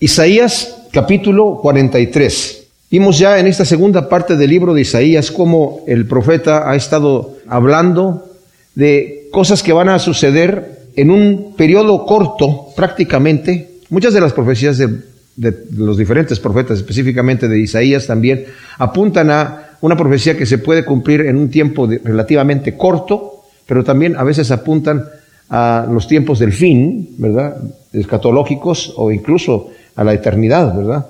Isaías capítulo 43. Vimos ya en esta segunda parte del libro de Isaías cómo el profeta ha estado hablando de cosas que van a suceder en un periodo corto prácticamente. Muchas de las profecías de, los diferentes profetas, específicamente de Isaías también, apuntan a una profecía que se puede cumplir en un tiempo relativamente corto, pero también a veces apuntan a los tiempos del fin, ¿verdad? Escatológicos o incluso a la eternidad, ¿verdad?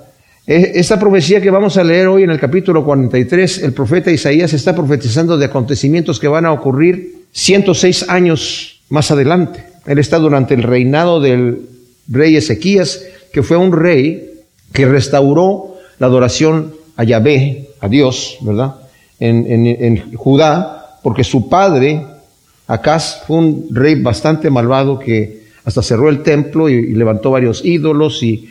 Esta profecía que vamos a leer hoy en el capítulo 43, el profeta Isaías está profetizando de acontecimientos que van a ocurrir 106 años más adelante. Él está durante el reinado del rey Ezequías, que fue un rey que restauró la adoración a Yahvé, a Dios, ¿verdad? En, Judá, porque su padre, Acaz, fue un rey bastante malvado que hasta cerró el templo y, levantó varios ídolos y,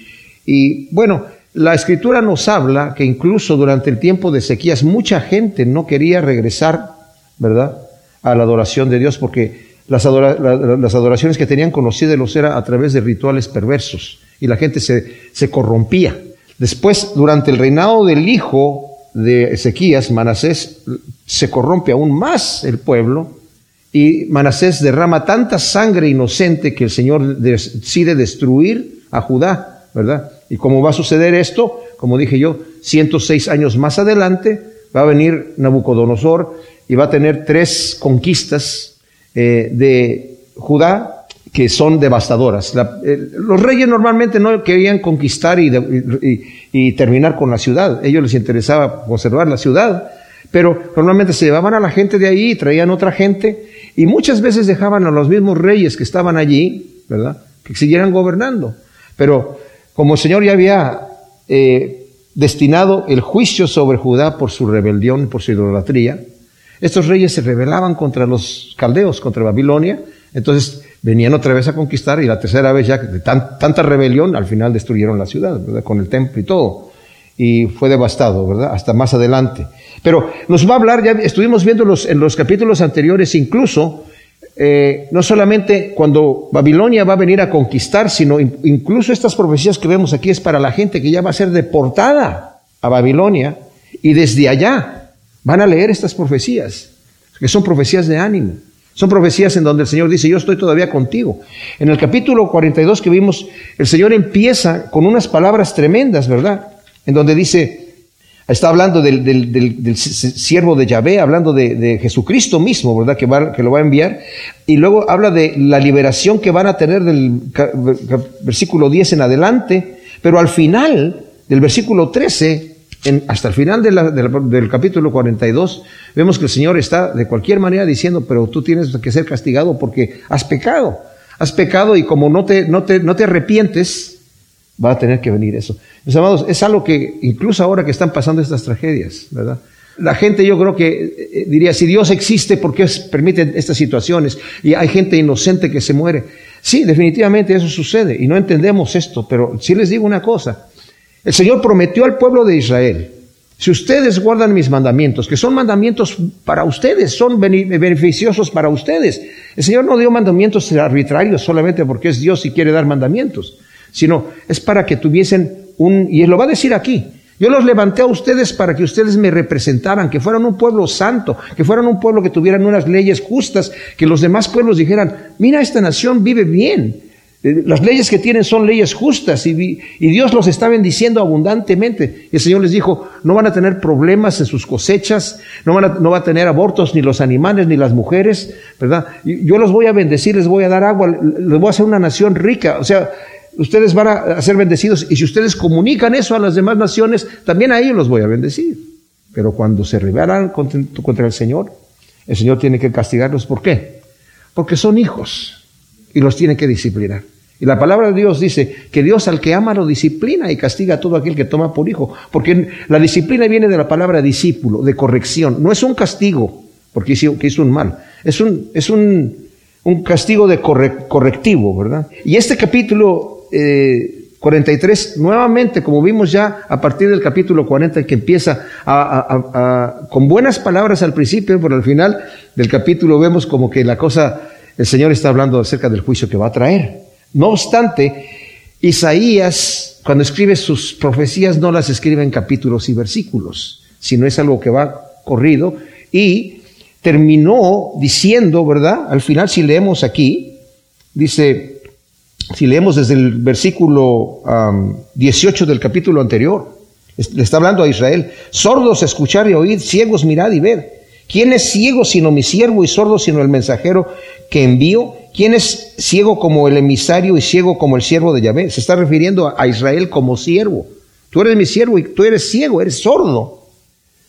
y bueno, la escritura nos habla que incluso durante el tiempo de sequías mucha gente no quería regresar, ¿verdad?, a la adoración de Dios porque las, adoraciones que tenían conocidos era a través de rituales perversos y la gente se, se corrompía. Después, durante el reinado del hijo de Ezequías, Manasés, se corrompe aún más el pueblo y Manasés derrama tanta sangre inocente que el Señor decide destruir a Judá, ¿verdad? Y como va a suceder esto, como dije yo, 106 años más adelante, va a venir Nabucodonosor y va a tener tres conquistas eh, de Judá que son devastadoras. los reyes normalmente no querían conquistar y, y, terminar con la ciudad, ellos les interesaba conservar la ciudad, pero normalmente se llevaban a la gente de ahí, traían otra gente y muchas veces dejaban a los mismos reyes que estaban allí, ¿verdad? Que siguieran gobernando. Pero como el Señor ya había eh, destinado el juicio sobre Judá por su rebelión, por su idolatría, estos reyes se rebelaban contra los caldeos, contra Babilonia, entonces venían otra vez a conquistar y la tercera vez ya de tanta rebelión, al final destruyeron la ciudad, ¿verdad? Con el templo y todo. Y fue devastado, ¿verdad? Hasta más adelante. Pero nos va a hablar, ya estuvimos viendo en los capítulos anteriores incluso, eh, no solamente cuando Babilonia va a venir a conquistar, sino incluso estas profecías que vemos aquí es para la gente que ya va a ser deportada a Babilonia y desde allá van a leer estas profecías, que son profecías de ánimo. Son profecías en donde el Señor dice, yo estoy todavía contigo. En el capítulo 42 que vimos, el Señor empieza con unas palabras tremendas, ¿verdad? En donde dice, Está hablando del, siervo de Yahvé, hablando de, Jesucristo mismo, ¿verdad? Que, que lo va a enviar. Y luego habla de la liberación que van a tener del versículo 10 en adelante. Pero al final del versículo 13, hasta el final del capítulo 42, vemos que el Señor está de cualquier manera diciendo, pero tú tienes que ser castigado porque has pecado. Has pecado y como no te, no te, no te arrepientes, va a tener que venir eso. Mis amados, es algo que incluso ahora que están pasando estas tragedias, ¿verdad? La gente yo creo que eh, diría, si Dios existe, ¿por qué permite estas situaciones? Y hay gente inocente que se muere. Sí, definitivamente eso sucede y no entendemos esto, pero sí les digo una cosa. El Señor prometió al pueblo de Israel, si ustedes guardan mis mandamientos, que son mandamientos para ustedes, son beneficiosos para ustedes. El Señor no dio mandamientos arbitrarios solamente porque es Dios y quiere dar mandamientos sino es para que tuviesen un, y él lo va a decir aquí, yo los levanté a ustedes para que ustedes me representaran, que fueran un pueblo santo, que fueran un pueblo que tuvieran unas leyes justas, que los demás pueblos dijeran, mira, esta nación vive bien, eh, las leyes que tienen son leyes justas y, Dios los está bendiciendo abundantemente. Y el Señor les dijo, no van a tener problemas en sus cosechas, no, van a, no va a tener abortos ni los animales ni las mujeres, ¿verdad? Yo los voy a bendecir, les voy a dar agua, les voy a hacer una nación rica. O sea, ustedes van a ser bendecidos y si ustedes comunican eso a las demás naciones, también a ellos los voy a bendecir. Pero cuando se rebelan contra el Señor, el Señor tiene que castigarlos. ¿Por qué? Porque son hijos y los tiene que disciplinar. Y la palabra de Dios dice que Dios al que ama lo disciplina y castiga a todo aquel que toma por hijo. Porque la disciplina viene de la palabra discípulo, de corrección. No es un castigo porque hizo, que hizo un mal. Es un, es un, un castigo de correctivo, ¿verdad? Y este capítulo 43, eh, nuevamente, como vimos ya a partir del capítulo 40, que empieza con buenas palabras al principio, pero al final del capítulo vemos como que la cosa, el Señor está hablando acerca del juicio que va a traer. No obstante, Isaías cuando escribe sus profecías no las escribe en capítulos y versículos, sino es algo que va corrido y terminó diciendo, ¿verdad? Al final si leemos aquí, dice, si leemos desde el versículo 18 del capítulo anterior, le está hablando a Israel, sordos escuchar y oír, ciegos mirad y ver. ¿Quién es ciego sino mi siervo y sordo sino el mensajero que envío? ¿Quién es ciego como el emisario y ciego como el siervo de Yahvé? Se está refiriendo a Israel como siervo. Tú eres mi siervo y tú eres ciego, eres sordo.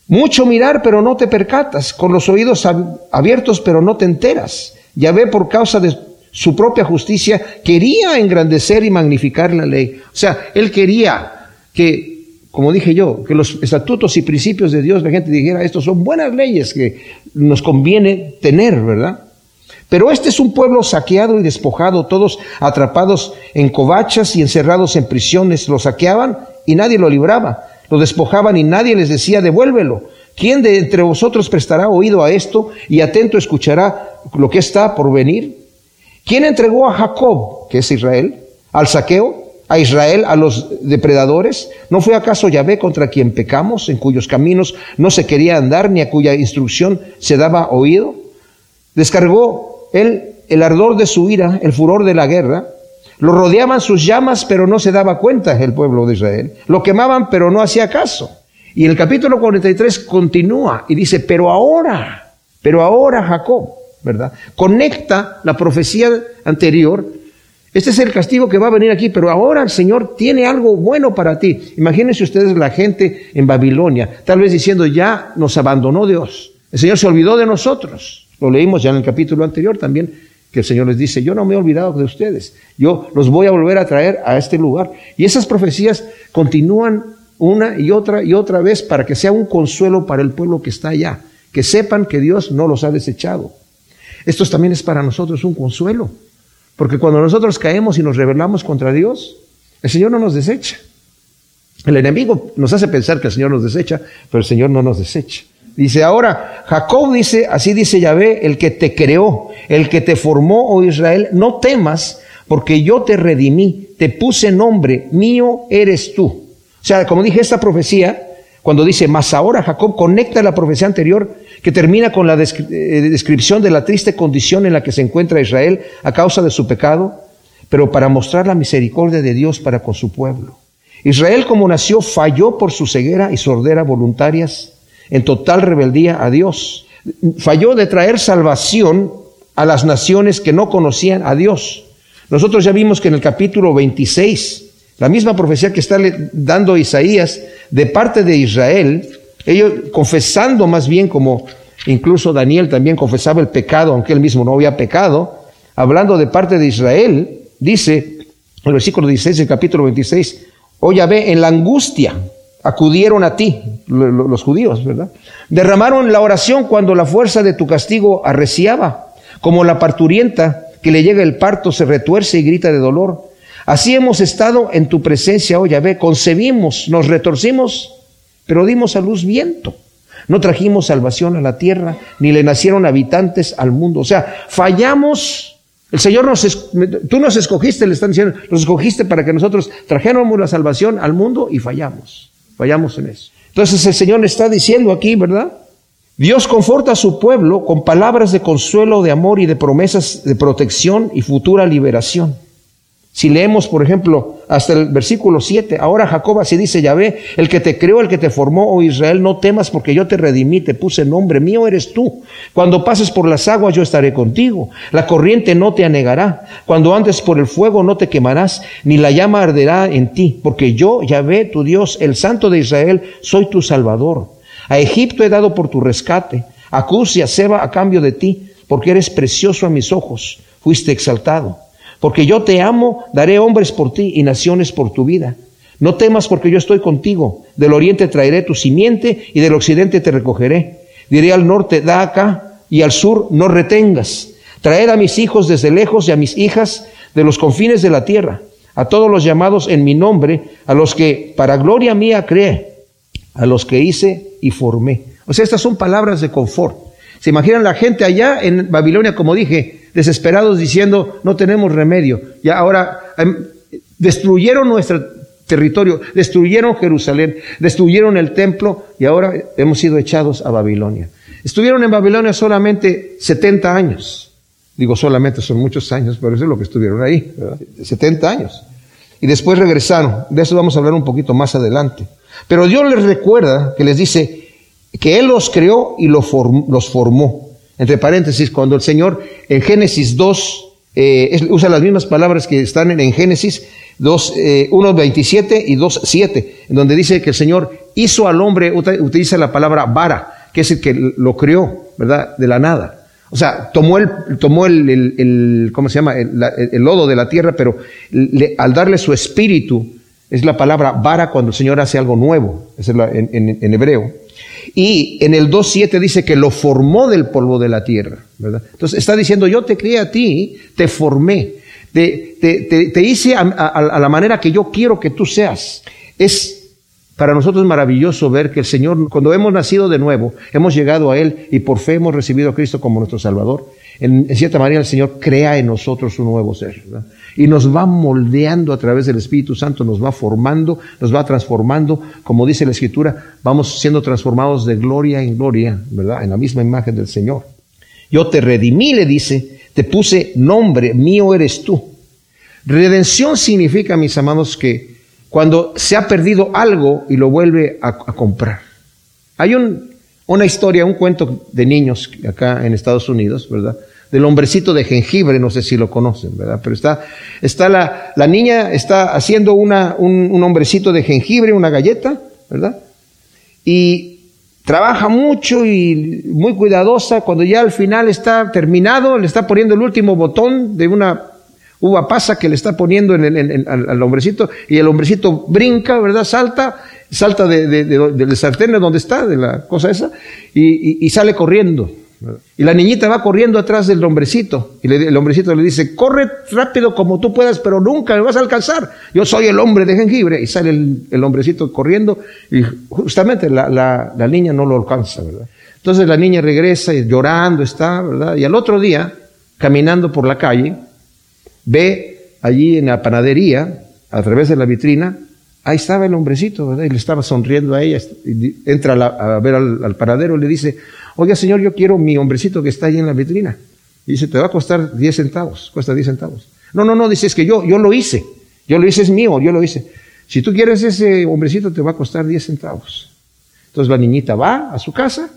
Mucho mirar, pero no te percatas, con los oídos abiertos, pero no te enteras. Yahvé, por causa de su propia justicia, quería engrandecer y magnificar la ley. O sea, él quería que como dije yo, que los estatutos y principios de Dios, la gente dijera, estos son buenas leyes que nos conviene tener, ¿verdad? Pero este es un pueblo saqueado y despojado, todos atrapados en covachas y encerrados en prisiones. Lo saqueaban y nadie lo libraba. Lo despojaban y nadie les decía, devuélvelo. ¿Quién de entre vosotros prestará oído a esto y atento escuchará lo que está por venir? ¿Quién entregó a Jacob, que es Israel, al saqueo? a Israel, a los depredadores? ¿No fue acaso Yahvé contra quien pecamos, en cuyos caminos no se quería andar, ni a cuya instrucción se daba oído? Descargó él el ardor de su ira, el furor de la guerra. Lo rodeaban sus llamas, pero no se daba cuenta el pueblo de Israel. Lo quemaban, pero no hacía caso. Y el capítulo 43 continúa y dice, pero ahora, pero ahora Jacob, ¿verdad? Conecta la profecía anterior este es el castigo que va a venir aquí, pero ahora el Señor tiene algo bueno para ti. Imagínense ustedes la gente en Babilonia, tal vez diciendo, ya nos abandonó Dios. El Señor se olvidó de nosotros. Lo leímos ya en el capítulo anterior también, que el Señor les dice, yo no me he olvidado de ustedes, yo los voy a volver a traer a este lugar. Y esas profecías continúan una y otra y otra vez para que sea un consuelo para el pueblo que está allá, que sepan que Dios no los ha desechado. Esto también es para nosotros un consuelo. Porque cuando nosotros caemos y nos rebelamos contra Dios, el Señor no nos desecha. El enemigo nos hace pensar que el Señor nos desecha, pero el Señor no nos desecha. Dice ahora, Jacob dice, así dice Yahvé, el que te creó, el que te formó, oh Israel, no temas, porque yo te redimí, te puse nombre, mío eres tú. O sea, como dije, esta profecía, cuando dice, mas ahora Jacob conecta la profecía anterior que termina con la eh, descripción de la triste condición en la que se encuentra Israel a causa de su pecado, pero para mostrar la misericordia de Dios para con su pueblo. Israel como nació falló por su ceguera y sordera voluntarias en total rebeldía a Dios. Falló de traer salvación a las naciones que no conocían a Dios. Nosotros ya vimos que en el capítulo 26, la misma profecía que está dando Isaías de parte de Israel, ellos confesando más bien como incluso Daniel también confesaba el pecado, aunque él mismo no había pecado, hablando de parte de Israel, dice el versículo 16 del capítulo 26, oh ve en la angustia acudieron a ti, los judíos, ¿verdad? Derramaron la oración cuando la fuerza de tu castigo arreciaba, como la parturienta que le llega el parto se retuerce y grita de dolor. Así hemos estado en tu presencia, oh ve concebimos, nos retorcimos pero dimos a luz viento. No trajimos salvación a la tierra, ni le nacieron habitantes al mundo. O sea, fallamos. El Señor nos, tú nos escogiste, le están diciendo, nos escogiste para que nosotros trajéramos la salvación al mundo y fallamos. Fallamos en eso. Entonces el Señor está diciendo aquí, ¿verdad? Dios conforta a su pueblo con palabras de consuelo, de amor y de promesas de protección y futura liberación. Si leemos, por ejemplo, hasta el versículo 7, ahora Jacob así dice Yahvé, el que te creó, el que te formó, oh Israel, no temas porque yo te redimí, te puse nombre, mío eres tú. Cuando pases por las aguas yo estaré contigo, la corriente no te anegará, cuando andes por el fuego no te quemarás, ni la llama arderá en ti, porque yo, Yahvé, tu Dios, el Santo de Israel, soy tu Salvador. A Egipto he dado por tu rescate, a Cus y a Seba a cambio de ti, porque eres precioso a mis ojos, fuiste exaltado. Porque yo te amo, daré hombres por ti y naciones por tu vida. No temas porque yo estoy contigo. Del oriente traeré tu simiente y del occidente te recogeré. Diré al norte, da acá, y al sur, no retengas. Traed a mis hijos desde lejos y a mis hijas de los confines de la tierra, a todos los llamados en mi nombre, a los que para gloria mía creé, a los que hice y formé. O sea, estas son palabras de confort. ¿Se imaginan la gente allá en Babilonia, como dije, desesperados diciendo, no tenemos remedio. Y ahora em, destruyeron nuestra territorio, destruyeron Jerusalén, destruyeron el templo y ahora hemos sido echados a Babilonia. Estuvieron en Babilonia solamente 70 años. Digo solamente, son muchos años, pero eso es lo que estuvieron ahí, 70 años. Y después regresaron. De eso vamos a hablar un poquito más adelante. Pero Dios les recuerda que les dice que Él los creó y los formó. Entre paréntesis, cuando el Señor en Génesis 2 eh, usa las mismas palabras que están en, Génesis 2, eh, 1.27 y 2.7, en donde dice que el Señor hizo al hombre, utiliza la palabra vara, que es el que lo creó, ¿verdad? De la nada. O sea, tomó el, tomó el, el, ¿cómo se llama? El, lodo de la tierra, pero al darle su espíritu, es la palabra vara cuando el Señor hace algo nuevo, es en, en, hebreo. Y en el 2.7 dice que lo formó del polvo de la tierra, ¿verdad? Entonces está diciendo, yo te crié a ti, te formé, te, te, te, hice a, la manera que yo quiero que tú seas. Es para nosotros maravilloso ver que el Señor, cuando hemos nacido de nuevo, hemos llegado a Él y por fe hemos recibido a Cristo como nuestro Salvador. En, cierta manera el Señor crea en nosotros un nuevo ser. Y nos va moldeando a través del Espíritu Santo, nos va formando, nos va transformando. Como dice la Escritura, vamos siendo transformados de gloria en gloria, ¿verdad? En la misma imagen del Señor. Yo te redimí, le dice, te puse nombre, mío eres tú. Redención significa, mis amados, que cuando se ha perdido algo y lo vuelve a, comprar. Hay un, una historia, un cuento de niños acá en Estados Unidos, ¿verdad? Del hombrecito de jengibre, no sé si lo conocen, ¿verdad? Pero está, está la, la niña está haciendo una, un, un hombrecito de jengibre, una galleta, ¿verdad? Y trabaja mucho y muy cuidadosa. Cuando ya al final está terminado, le está poniendo el último botón de una uva pasa que le está poniendo en al, hombrecito y el hombrecito brinca, ¿verdad? Salta, salta de, de, de, del sartén donde está, de la cosa esa, y, y, sale corriendo. Y la niñita va corriendo atrás del hombrecito y el hombrecito le dice, corre rápido como tú puedas, pero nunca me vas a alcanzar. Yo soy el hombre de jengibre. Y sale el, el hombrecito corriendo y justamente la, la, niña no lo alcanza, ¿verdad? Entonces la niña regresa y llorando está, ¿verdad? Y al otro día, caminando por la calle, ve allí en la panadería, a través de la vitrina, ahí estaba el hombrecito, ¿verdad? Y le estaba sonriendo a ella, y entra a, ver al, panadero y le dice, oiga señor, yo quiero mi hombrecito que está ahí en la vitrina. Y dice, te va a costar 10 centavos, cuesta 10 centavos. No, no, no, dice, es que yo, yo lo hice, yo lo hice, es mío, yo lo hice. Si tú quieres ese hombrecito, te va a costar 10 centavos. Entonces la niñita va a su casa,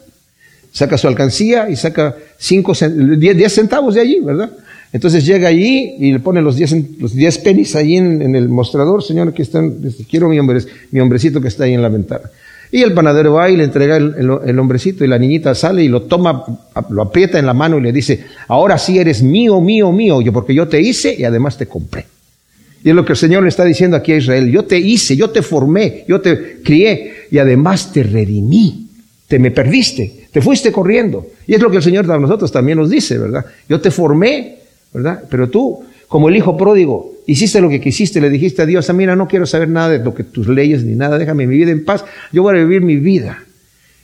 saca su alcancía y saca 5, 10 centavos de allí, ¿verdad? Entonces llega allí y le pone los 10 los diez pennies ahí en, el mostrador, señor, que están, quiero mi, hombre, mi hombrecito que está ahí en la ventana. Y el panadero va y le entrega el, hombrecito y la niñita sale y lo toma, lo aprieta en la mano y le dice, ahora sí eres mío, mío, mío, porque yo te hice y además te compré. Y es lo que el Señor le está diciendo aquí a Israel, yo te hice, yo te formé, yo te crié y además te redimí, te me perdiste, te fuiste corriendo. Y es lo que el Señor a nosotros también nos dice, ¿verdad? Yo te formé, ¿verdad? Pero tú, como el hijo pródigo, hiciste lo que quisiste, le dijiste a Dios, ah, mira, no quiero saber nada de lo que tus leyes ni nada, déjame mi vida en paz, yo voy a vivir mi vida.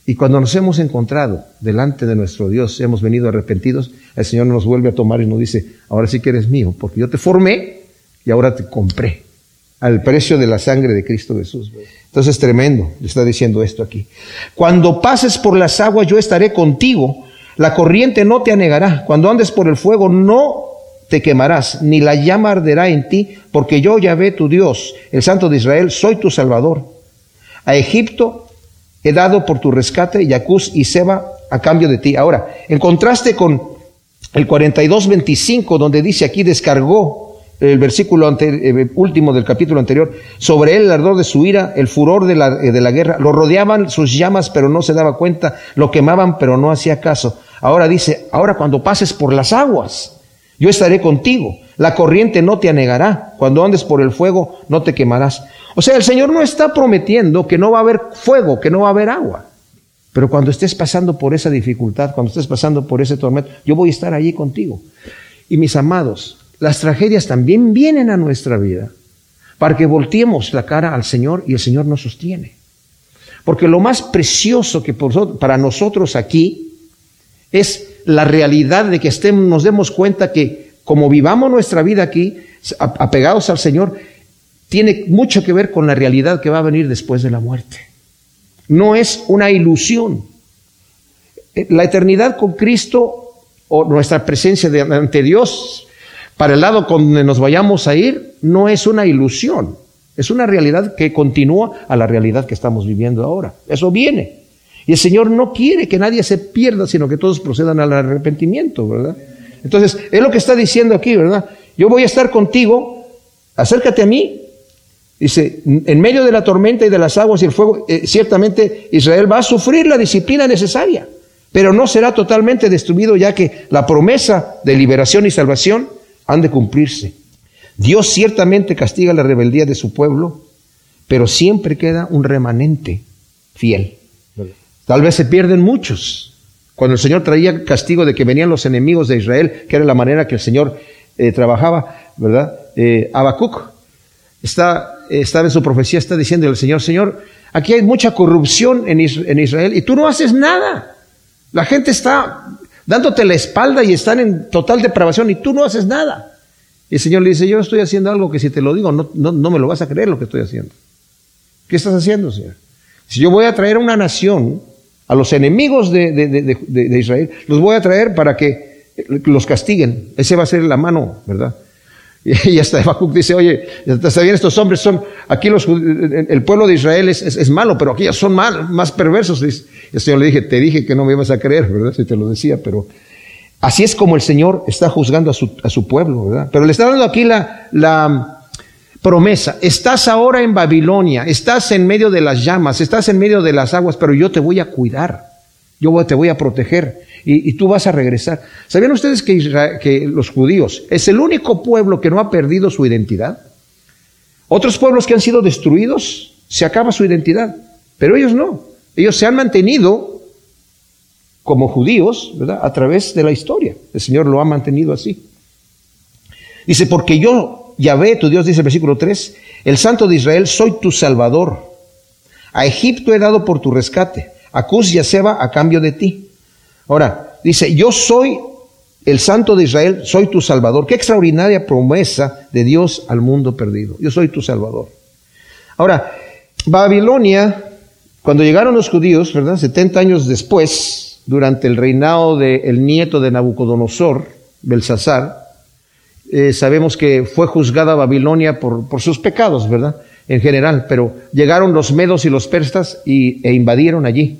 Y cuando nos hemos encontrado delante de nuestro Dios, hemos venido arrepentidos, el Señor nos vuelve a tomar y nos dice, ahora sí que eres mío, porque yo te formé y ahora te compré al precio de la sangre de Cristo Jesús. Entonces es tremendo, le está diciendo esto aquí. Cuando pases por las aguas, yo estaré contigo, la corriente no te anegará, cuando andes por el fuego, no te quemarás, ni la llama arderá en ti, porque yo, Yahvé, tu Dios, el Santo de Israel, soy tu Salvador. A Egipto he dado por tu rescate Yacús y Seba a cambio de ti. Ahora, en contraste con el 42.25, donde dice aquí descargó el versículo eh, último del capítulo anterior, sobre él el ardor de su ira, el furor de la, eh, de la guerra, lo rodeaban sus llamas, pero no se daba cuenta, lo quemaban, pero no hacía caso. Ahora dice, ahora cuando pases por las aguas, yo estaré contigo. La corriente no te anegará. Cuando andes por el fuego, no te quemarás. O sea, el Señor no está prometiendo que no va a haber fuego, que no va a haber agua. Pero cuando estés pasando por esa dificultad, cuando estés pasando por ese tormento, yo voy a estar allí contigo. Y mis amados, las tragedias también vienen a nuestra vida para que volteemos la cara al Señor y el Señor nos sostiene. Porque lo más precioso que para nosotros aquí es la realidad de que estemos, nos demos cuenta que como vivamos nuestra vida aquí, apegados al Señor, tiene mucho que ver con la realidad que va a venir después de la muerte. No es una ilusión. Eh, la eternidad con Cristo o nuestra presencia ante Dios para el lado donde nos vayamos a ir no es una ilusión, es una realidad que continúa a la realidad que estamos viviendo ahora. Eso viene. Y el Señor no quiere que nadie se pierda, sino que todos procedan al arrepentimiento, ¿verdad? Entonces, es lo que está diciendo aquí, ¿verdad? Yo voy a estar contigo, acércate a mí. Dice, en medio de la tormenta y de las aguas y el fuego, eh, ciertamente Israel va a sufrir la disciplina necesaria, pero no será totalmente destruido ya que la promesa de liberación y salvación han de cumplirse. Dios ciertamente castiga la rebeldía de su pueblo, pero siempre queda un remanente fiel. Tal vez se pierden muchos, cuando el Señor traía castigo de que venían los enemigos de Israel, que era la manera que el Señor eh, trabajaba, ¿verdad? Eh, Habacuc está, en su profecía, está diciendo el Señor, Señor, aquí hay mucha corrupción en, Israel y tú no haces nada. La gente está dándote la espalda y están en total depravación y tú no haces nada. Y el Señor le dice, yo estoy haciendo algo que si te lo digo no, no me lo vas a creer lo que estoy haciendo. ¿Qué estás haciendo, Señor? Si yo voy a traer a una nación a los enemigos de, Israel, los voy a traer para que los castiguen. Ese va a ser la mano, ¿verdad? Y hasta Habacuc dice, oye, está bien, estos hombres son, aquí los, el pueblo de Israel es, malo, pero aquí son mal, más perversos. Y el Señor le dije, te dije que no me ibas a creer, ¿verdad? Si te lo decía, pero así es como el Señor está juzgando a su, a su pueblo, ¿verdad? Pero le está dando aquí la, la, promesa. Estás ahora en Babilonia, estás en medio de las llamas, estás en medio de las aguas, pero yo te voy a cuidar, yo te voy a proteger y, tú vas a regresar. ¿Sabían ustedes que, que los judíos es el único pueblo que no ha perdido su identidad? Otros pueblos que han sido destruidos, se acaba su identidad, pero ellos no. Ellos se han mantenido como judíos, ¿verdad? A través de la historia. El Señor lo ha mantenido así. Dice, porque yo Yahvé, tu Dios, dice el versículo 3, el Santo de Israel, soy tu Salvador. A Egipto he dado por tu rescate, a Cus y a Seba a cambio de ti. Ahora, dice, yo soy el Santo de Israel, soy tu Salvador. Qué extraordinaria promesa de Dios al mundo perdido. Yo soy tu Salvador. Ahora, Babilonia, cuando llegaron los judíos, ¿verdad? 70 años después, durante el reinado del nieto de Nabucodonosor, Belsasar, eh, sabemos que fue juzgada Babilonia por, por, sus pecados, ¿verdad? En general, pero llegaron los medos y los persas y, e invadieron allí.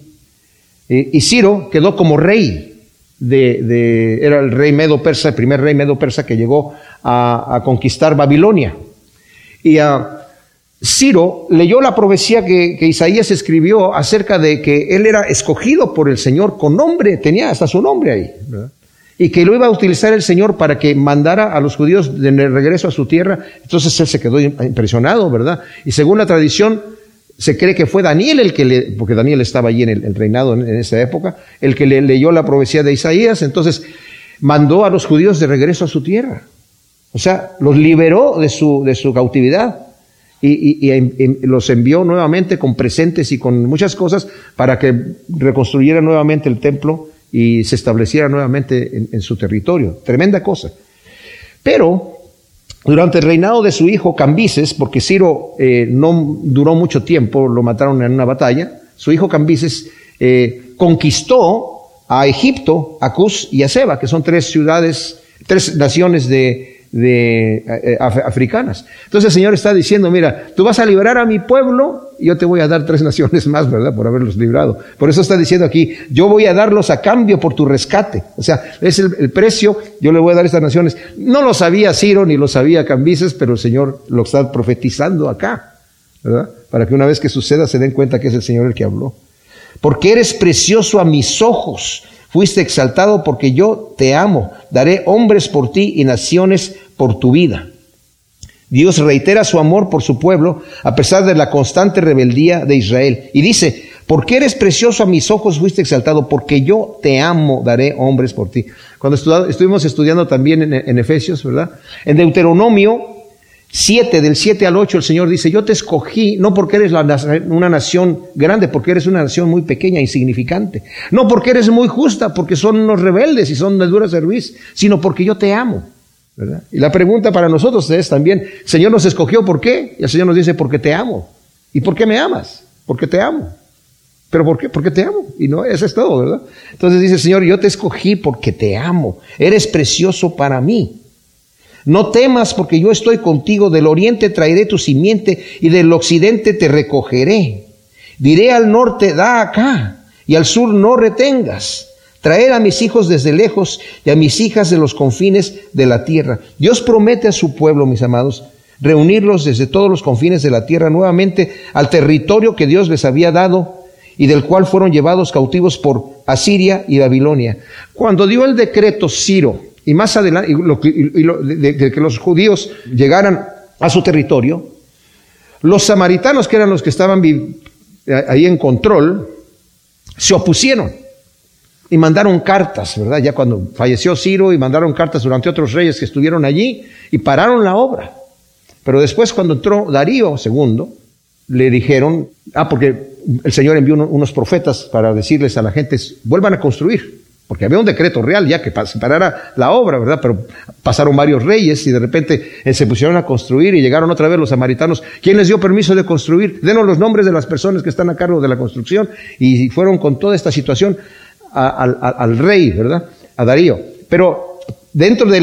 Eh, y Ciro quedó como rey de, de, era el rey medo persa, el primer rey medo persa que llegó a, a conquistar Babilonia. Y a Ciro leyó la profecía que, que, Isaías escribió acerca de que él era escogido por el Señor con nombre, tenía hasta su nombre ahí. ¿verdad? Y que lo iba a utilizar el Señor para que mandara a los judíos de regreso a su tierra. Entonces él se quedó impresionado, ¿verdad? Y según la tradición, se cree que fue Daniel el que le, porque Daniel estaba allí en el, reinado en, esa época, el que le leyó la profecía de Isaías, entonces mandó a los judíos de regreso a su tierra. O sea, los liberó de su, cautividad y, y los envió nuevamente con presentes y con muchas cosas para que reconstruyeran nuevamente el templo y se estableciera nuevamente en, su territorio. Tremenda cosa. Pero durante el reinado de su hijo Cambises, porque Ciro eh, no duró mucho tiempo, lo mataron en una batalla, su hijo Cambises eh, conquistó a Egipto, a Cus y a Seba, que son tres ciudades, tres naciones de, eh, africanas. Entonces el Señor está diciendo, mira, tú vas a liberar a mi pueblo yo te voy a dar tres naciones más, ¿verdad? Por haberlos librado. Por eso está diciendo aquí, yo voy a darlos a cambio por tu rescate. O sea, es el, precio, yo le voy a dar estas naciones. No lo sabía Ciro ni lo sabía Cambises, pero el Señor lo está profetizando acá, ¿verdad? Para que una vez que suceda se den cuenta que es el Señor el que habló. Porque eres precioso a mis ojos Fuiste exaltado porque yo te amo. Daré hombres por ti y naciones por tu vida. Dios reitera su amor por su pueblo a pesar de la constante rebeldía de Israel. Y dice, porque eres precioso a mis ojos, fuiste exaltado, porque yo te amo, daré hombres por ti. Cuando estuvimos estudiando también en, Efesios, ¿verdad? En Deuteronomio 7, del 7 al 8, el Señor dice, yo te escogí no porque eres una nación grande, porque eres una nación muy pequeña, insignificante. No porque eres muy justa, porque son unos rebeldes y son de dura servicio, sino porque yo te amo. Y la pregunta para nosotros es también, Señor nos escogió, ¿por qué? Y el Señor nos dice, porque te amo. ¿Y por qué me amas? Porque te amo. ¿Pero por qué? Porque te amo. Y no, eso es todo, ¿verdad? Entonces dice, Señor, yo te escogí porque te amo. Eres precioso para mí. No temas porque yo estoy contigo. Del oriente traeré tu simiente y del occidente te recogeré. Diré al norte, da acá, y al sur no retengas. Traer a mis hijos desde lejos y a mis hijas de los confines de la tierra. Dios promete a su pueblo, mis amados, reunirlos desde todos los confines de la tierra nuevamente al territorio que Dios les había dado y del cual fueron llevados cautivos por Asiria y Babilonia. Cuando dio el decreto Ciro, y más adelante, de, que los judíos llegaran a su territorio, los samaritanos, que eran los que estaban ahí en control, se opusieron y mandaron cartas, ¿verdad? Ya cuando falleció Ciro y mandaron cartas durante otros reyes que estuvieron allí y pararon la obra. Pero después cuando entró Darío II, le dijeron, ah, porque el Señor envió unos profetas para decirles a la gente, vuelvan a construir, porque había un decreto real ya que parara la obra, ¿verdad? Pero pasaron varios reyes y de repente eh, se pusieron a construir y llegaron otra vez los samaritanos. ¿Quién les dio permiso de construir? Denos los nombres de las personas que están a cargo de la construcción y fueron con toda esta situación al rey, ¿verdad? A Darío. Pero dentro de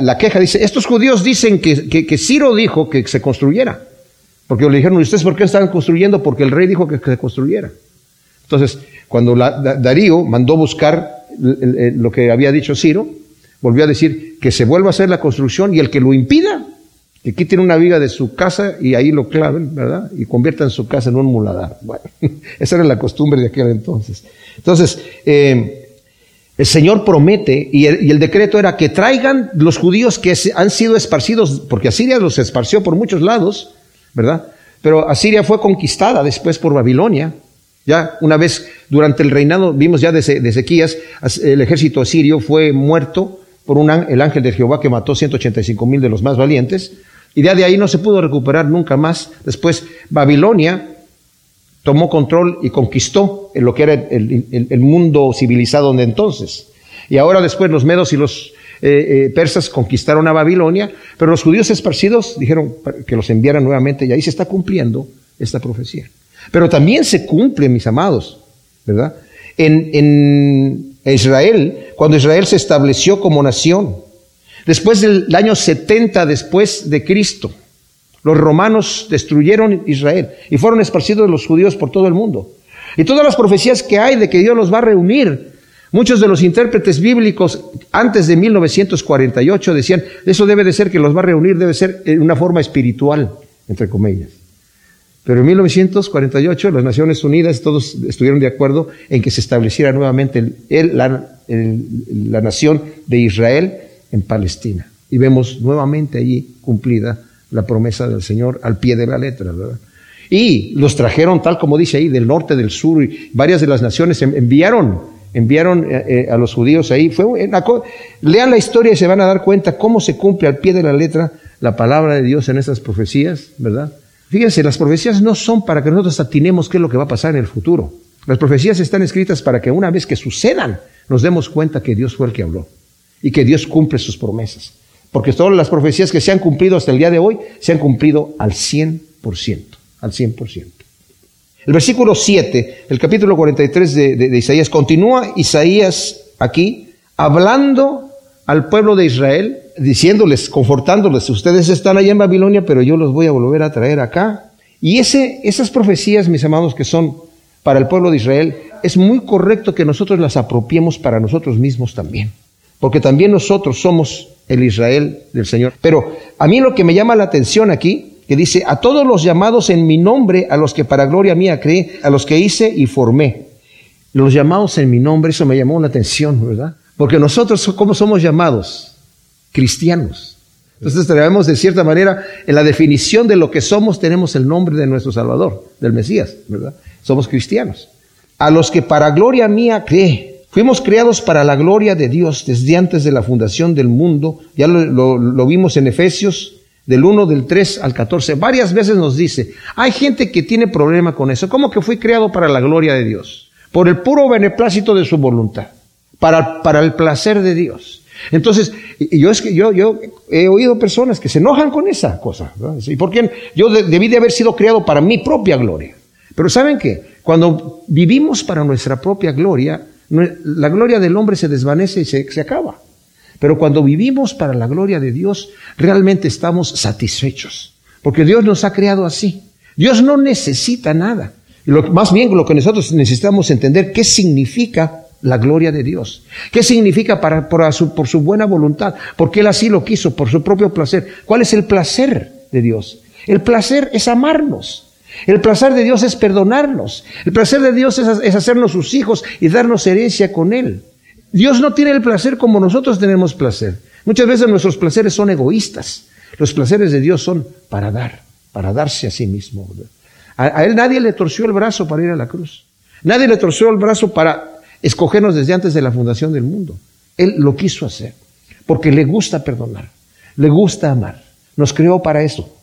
la, queja dice, estos judíos dicen que, que Ciro dijo que se construyera. Porque le dijeron, ¿ustedes por qué están construyendo? Porque el rey dijo que, se construyera. Entonces, cuando Darío mandó buscar lo que había dicho Ciro, volvió a decir que se vuelva a hacer la construcción y el que lo impida, que quiten una viga de su casa y ahí lo claven, ¿verdad? Y conviertan su casa en un muladar. Bueno, esa era la costumbre de aquel entonces. Entonces, eh, el Señor promete, y el, decreto era que traigan los judíos que han sido esparcidos, porque Asiria los esparció por muchos lados, ¿verdad? Pero Asiria fue conquistada después por Babilonia. Ya una vez durante el reinado, vimos ya de, Ezequías, el ejército asirio fue muerto por un, el ángel de Jehová que mató 185 mil de los más valientes. Y de ahí no se pudo recuperar nunca más. Después Babilonia tomó control y conquistó lo que era el, el mundo civilizado de entonces. Y ahora después los medos y los eh, eh, persas conquistaron a Babilonia, pero los judíos esparcidos dijeron que los enviaran nuevamente y ahí se está cumpliendo esta profecía. Pero también se cumple, mis amados, ¿verdad? En, en Israel, cuando Israel se estableció como nación, después del año 70 después de Cristo, los romanos destruyeron Israel y fueron esparcidos los judíos por todo el mundo. Y todas las profecías que hay de que Dios los va a reunir Muchos de los intérpretes bíblicos antes de 1948 decían, eso debe de ser que los va a reunir, debe ser en una forma espiritual, entre comillas. Pero en 1948 las Naciones Unidas todos estuvieron de acuerdo en que se estableciera nuevamente la, la nación de Israel en Palestina. Y vemos nuevamente allí cumplida la promesa del Señor al pie de la letra, ¿verdad? Y los trajeron tal como dice ahí, del norte, del sur, y varias de las naciones enviaron enviaron eh, eh, a los judíos ahí. Fue lean la historia y se van a dar cuenta cómo se cumple al pie de la letra la palabra de Dios en estas profecías, ¿verdad? Fíjense, las profecías no son para que nosotros atinemos qué es lo que va a pasar en el futuro. Las profecías están escritas para que una vez que sucedan, nos demos cuenta que Dios fue el que habló y que Dios cumple sus promesas. Porque todas las profecías que se han cumplido hasta el día de hoy se han cumplido al 100%, al 100%. El versículo 7, el capítulo 43 de, de, Isaías, continúa Isaías aquí hablando al pueblo de Israel, diciéndoles, confortándoles, ustedes están allá en Babilonia, pero yo los voy a volver a traer acá. Y esas profecías, mis amados, que son para el pueblo de Israel, es muy correcto que nosotros las apropiemos para nosotros mismos también. Porque también nosotros somos el Israel del Señor. Pero a mí lo que me llama la atención aquí que dice, a todos los llamados en mi nombre, a los que para gloria mía creé, a los que hice y formé. Los llamados en mi nombre, eso me llamó la atención, ¿verdad? Porque nosotros, ¿cómo somos llamados? Cristianos. Entonces tenemos de cierta manera, en la definición de lo que somos, tenemos el nombre de nuestro Salvador, del Mesías, ¿verdad? Somos cristianos. A los que para gloria mía creé. Fuimos creados para la gloria de Dios desde antes de la fundación del mundo. Ya lo, vimos en Efesios del 1, del 3 al 14, varias veces nos dice, hay gente que tiene problema con eso, como que fui creado para la gloria de Dios, por el puro beneplácito de su voluntad, para, para el placer de Dios. Entonces, yo es que yo, yo he oído personas que se enojan con esa cosa. ¿Y por qué? Yo debí de haber sido creado para mi propia gloria. Pero ¿saben qué? Cuando vivimos para nuestra propia gloria, la gloria del hombre se desvanece y se, acaba. Pero cuando vivimos para la gloria de Dios, realmente estamos satisfechos. Porque Dios nos ha creado así. Dios no necesita nada. Y lo, más bien lo que nosotros necesitamos entender, ¿qué significa la gloria de Dios. ¿Qué significa para, su, por su buena voluntad? Porque Él así lo quiso, por su propio placer. ¿Cuál es el placer de Dios? El placer es amarnos. El placer de Dios es perdonarnos. El placer de Dios es, hacernos sus hijos y darnos herencia con Él. Dios no tiene el placer como nosotros tenemos placer. Muchas veces nuestros placeres son egoístas. Los placeres de Dios son para dar, para darse a sí mismo. A Él nadie le torció el brazo para ir a la cruz. Nadie le torció el brazo para escogernos desde antes de la fundación del mundo. Él lo quiso hacer, porque le gusta perdonar, le gusta amar, nos creó para eso.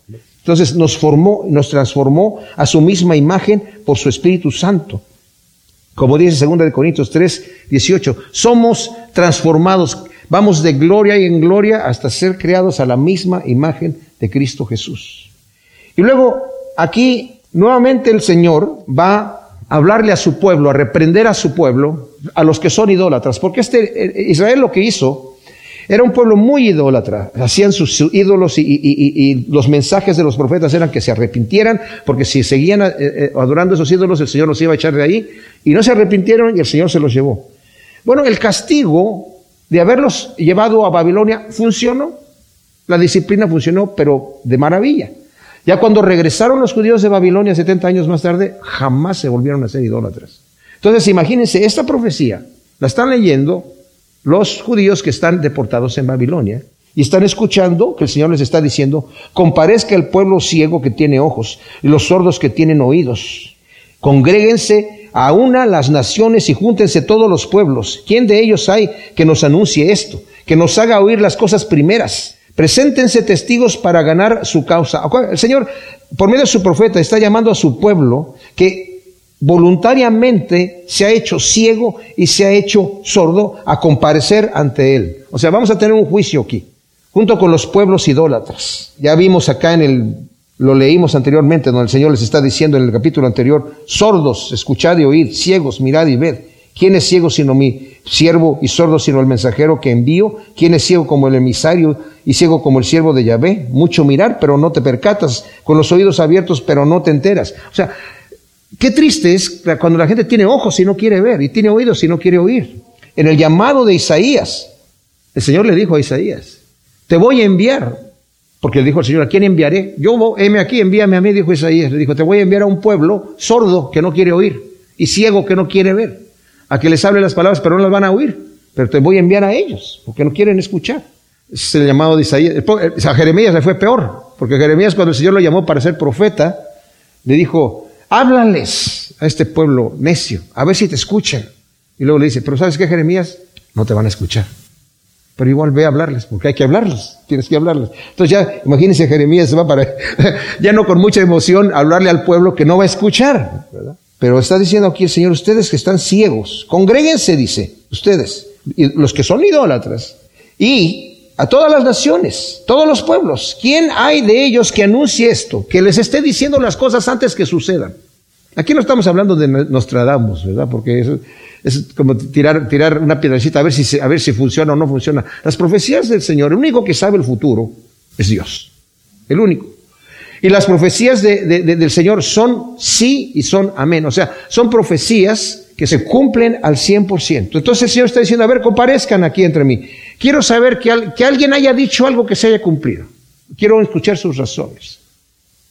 Entonces nos formó, nos transformó a su misma imagen por su Espíritu Santo. Como dice 2 de Corintios 3, 18, somos transformados, vamos de gloria en gloria hasta ser creados a la misma imagen de Cristo Jesús. Y luego aquí nuevamente el Señor va hablarle a su pueblo, a reprender a su pueblo, a los que son idólatras, porque este eh, Israel lo que hizo era un pueblo muy idólatra, hacían sus ídolos y, los mensajes de los profetas eran que se arrepintieran, porque si seguían eh, eh, adorando esos ídolos, el Señor los iba a echar de ahí, y no se arrepintieron y el Señor se los llevó. Bueno, el castigo de haberlos llevado a Babilonia funcionó, la disciplina funcionó, pero de maravilla. Ya cuando regresaron los judíos de Babilonia 70 años más tarde, jamás se volvieron a ser idólatras. Entonces, imagínense, esta profecía la están leyendo los judíos que están deportados en Babilonia y están escuchando que el Señor les está diciendo, comparezca el pueblo ciego que tiene ojos y los sordos que tienen oídos. Congréguense a una las naciones y júntense todos los pueblos. ¿Quién de ellos hay que nos anuncie esto? Que nos haga oír las cosas primeras Preséntense testigos para ganar su causa. El Señor, por medio de su profeta, está llamando a su pueblo que voluntariamente se ha hecho ciego y se ha hecho sordo a comparecer ante Él. O sea, vamos a tener un juicio aquí, junto con los pueblos idólatras. Ya vimos acá en el, lo leímos anteriormente, donde el Señor les está diciendo en el capítulo anterior, sordos, escuchad y oíd, ciegos, mirad y ved. ¿Quién es ciego sino mi siervo y sordo sino el mensajero que envío? ¿Quién es ciego como el emisario y ciego como el siervo de Yahvé? Mucho mirar, pero no te percatas, con los oídos abiertos, pero no te enteras. O sea, qué triste es cuando la gente tiene ojos y no quiere ver, y tiene oídos y no quiere oír. En el llamado de Isaías, el Señor le dijo a Isaías, te voy a enviar, porque le dijo al Señor, ¿a quién enviaré? Yo, heme aquí, envíame a mí, dijo Isaías. Le dijo, te voy a enviar a un pueblo sordo que no quiere oír y ciego que no quiere ver a que les hable las palabras, pero no las van a oír. Pero te voy a enviar a ellos, porque no quieren escuchar. es el llamado de Isaías. A Jeremías le fue peor, porque Jeremías cuando el Señor lo llamó para ser profeta, le dijo, háblales a este pueblo necio, a ver si te escuchan. Y luego le dice, pero ¿sabes qué, Jeremías? No te van a escuchar. Pero igual ve a hablarles, porque hay que hablarles, tienes que hablarles. Entonces ya, imagínense, Jeremías va para, ya no con mucha emoción, hablarle al pueblo que no va a escuchar. Pero está diciendo aquí el Señor, ustedes que están ciegos, congréguense, dice, ustedes, los que son idólatras, y a todas las naciones, todos los pueblos, ¿quién hay de ellos que anuncie esto, que les esté diciendo las cosas antes que sucedan? Aquí no estamos hablando de Nostradamus, ¿verdad? Porque es, es como tirar, una piedrecita a ver, si, a ver si funciona o no funciona. Las profecías del Señor, el único que sabe el futuro es Dios. El único. Y las profecías del Señor son sí y son amén. O sea, son profecías que se cumplen al 100%. Entonces el Señor está diciendo, a ver, comparezcan aquí entre mí. Quiero saber que, alguien haya dicho algo que se haya cumplido. Quiero escuchar sus razones.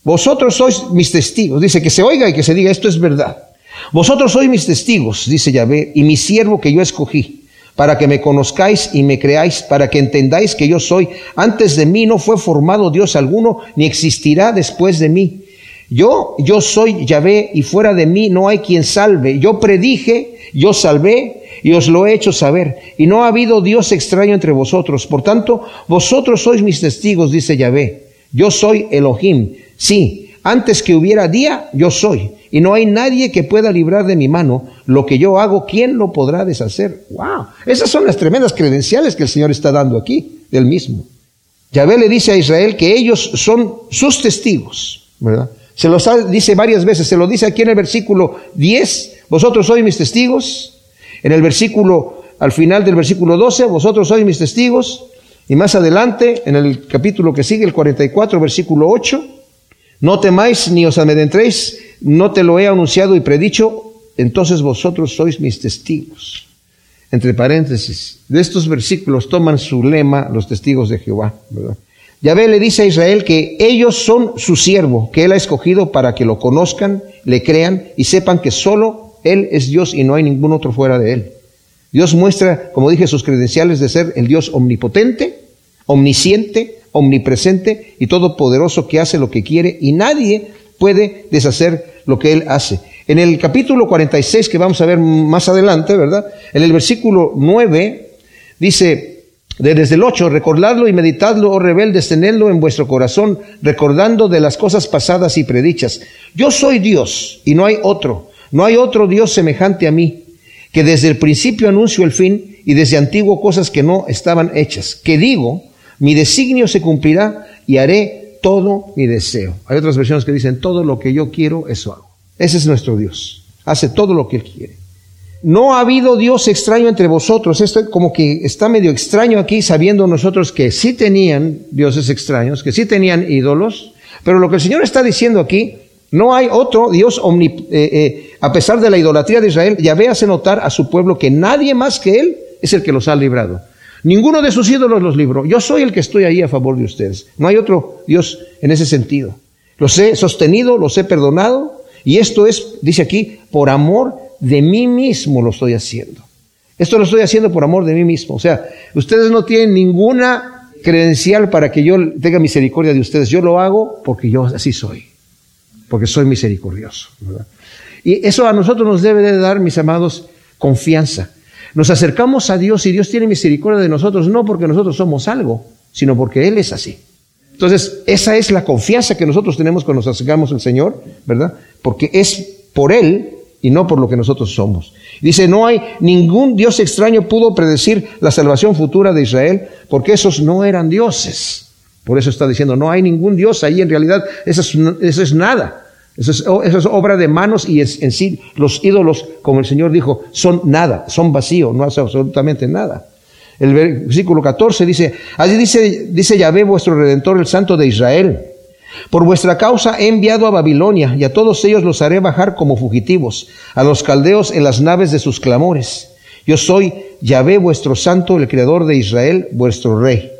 Vosotros sois mis testigos. Dice que se oiga y que se diga, esto es verdad. Vosotros sois mis testigos, dice Yahvé, y mi siervo que yo escogí para que me conozcáis y me creáis, para que entendáis que yo soy. Antes de mí no fue formado Dios alguno, ni existirá después de mí. Yo, yo soy Yahvé, y fuera de mí no hay quien salve. Yo predije, yo salvé, y os lo he hecho saber. Y no ha habido Dios extraño entre vosotros. Por tanto, vosotros sois mis testigos, dice Yahvé. Yo soy Elohim. Sí, antes que hubiera día, yo soy y no hay nadie que pueda librar de mi mano lo que yo hago, ¿quién lo podrá deshacer? ¡Wow! Esas son las tremendas credenciales que el Señor está dando aquí, del mismo. Yahvé le dice a Israel que ellos son sus testigos, ¿verdad? Se los dice varias veces, se lo dice aquí en el versículo 10, vosotros sois mis testigos. En el versículo, al final del versículo 12, vosotros sois mis testigos. Y más adelante, en el capítulo que sigue, el 44, versículo 8, no temáis ni os amedrentéis, no te lo he anunciado y predicho, entonces vosotros sois mis testigos. Entre paréntesis, de estos versículos toman su lema los testigos de Jehová, ¿verdad? Yahvé le dice a Israel que ellos son su siervo, que Él ha escogido para que lo conozcan, le crean y sepan que solo Él es Dios y no hay ningún otro fuera de Él. Dios muestra, como dije, sus credenciales de ser el Dios omnipotente, omnisciente, omnipresente y todopoderoso que hace lo que quiere y nadie puede deshacer lo que Él hace. En el capítulo 46 que vamos a ver más adelante, ¿verdad? En el versículo 9 dice, desde el 8, recordadlo y meditadlo, oh rebeldes, tenedlo en vuestro corazón, recordando de las cosas pasadas y predichas. Yo soy Dios y no hay otro, no hay otro Dios semejante a mí, que desde el principio anuncio el fin y desde antiguo cosas que no estaban hechas, que digo, mi designio se cumplirá y haré todo mi deseo. Hay otras versiones que dicen, todo lo que yo quiero, eso hago. Ese es nuestro Dios. Hace todo lo que Él quiere. No ha habido Dios extraño entre vosotros. Esto como que está medio extraño aquí, sabiendo nosotros que sí tenían dioses extraños, que sí tenían ídolos. Pero lo que el Señor está diciendo aquí, no hay otro Dios omni, eh, eh, a pesar de la idolatría de Israel, Yahvé hace notar a su pueblo que nadie más que Él es el que los ha librado. Ninguno de sus ídolos los libró. Yo soy el que estoy ahí a favor de ustedes. No hay otro Dios en ese sentido. Los he sostenido, los he perdonado, y esto es, dice aquí, por amor de mí mismo lo estoy haciendo. Esto lo estoy haciendo por amor de mí mismo. O sea, ustedes no tienen ninguna credencial para que yo tenga misericordia de ustedes. Yo lo hago porque yo así soy. Porque soy misericordioso. Y eso a nosotros nos debe de dar, mis amados, confianza. Nos acercamos a Dios y Dios tiene misericordia de nosotros, no porque nosotros somos algo, sino porque Él es así. Entonces, esa es la confianza que nosotros tenemos cuando nos acercamos al Señor, ¿verdad? Porque es por Él y no por lo que nosotros somos. Dice, no hay ningún Dios extraño pudo predecir la salvación futura de Israel, porque esos no eran dioses. Por eso está diciendo, no hay ningún Dios ahí, en realidad eso es, nada. Eso es, eso es, obra de manos y en sí los ídolos, como el Señor dijo, son nada, son vacíos, no hace absolutamente nada. El versículo 14 dice, así dice, dice Yahvé vuestro Redentor, el Santo de Israel. Por vuestra causa he enviado a Babilonia, y a todos ellos los haré bajar como fugitivos, a los caldeos en las naves de sus clamores. Yo soy Yahvé vuestro santo, el creador de Israel, vuestro rey.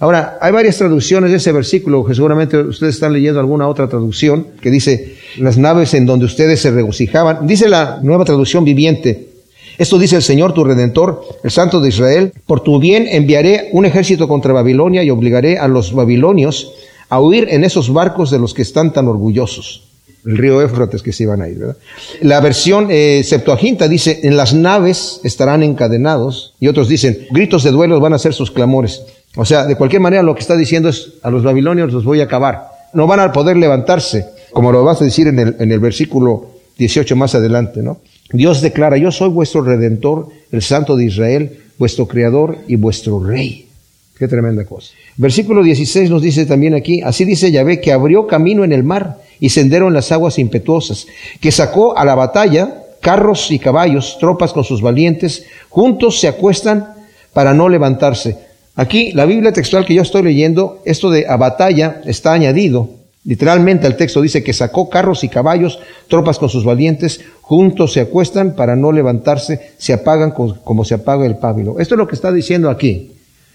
Ahora, hay varias traducciones de ese versículo, que seguramente ustedes están leyendo alguna otra traducción, que dice, las naves en donde ustedes se regocijaban. Dice la nueva traducción viviente, esto dice el Señor tu Redentor, el Santo de Israel, por tu bien enviaré un ejército contra Babilonia y obligaré a los babilonios a huir en esos barcos de los que están tan orgullosos. El río Éfrates que se iban a ir, ¿verdad? La versión eh, Septuaginta dice, en las naves estarán encadenados, y otros dicen, gritos de duelo van a ser sus clamores. O sea, de cualquier manera lo que está diciendo es, a los babilonios los voy a acabar. No van a poder levantarse, como lo vas a decir en el, en el versículo 18 más adelante, ¿no? Dios declara, yo soy vuestro redentor, el santo de Israel, vuestro creador y vuestro rey. Qué tremenda cosa. Versículo 16 nos dice también aquí, así dice Yahvé, que abrió camino en el mar y sendero en las aguas impetuosas, que sacó a la batalla carros y caballos, tropas con sus valientes, juntos se acuestan para no levantarse. Aquí, la Biblia textual que yo estoy leyendo, esto de a batalla está añadido. Literalmente el texto dice que sacó carros y caballos, tropas con sus valientes, juntos se acuestan para no levantarse, se apagan como se apaga el pábilo. Esto es lo que está diciendo aquí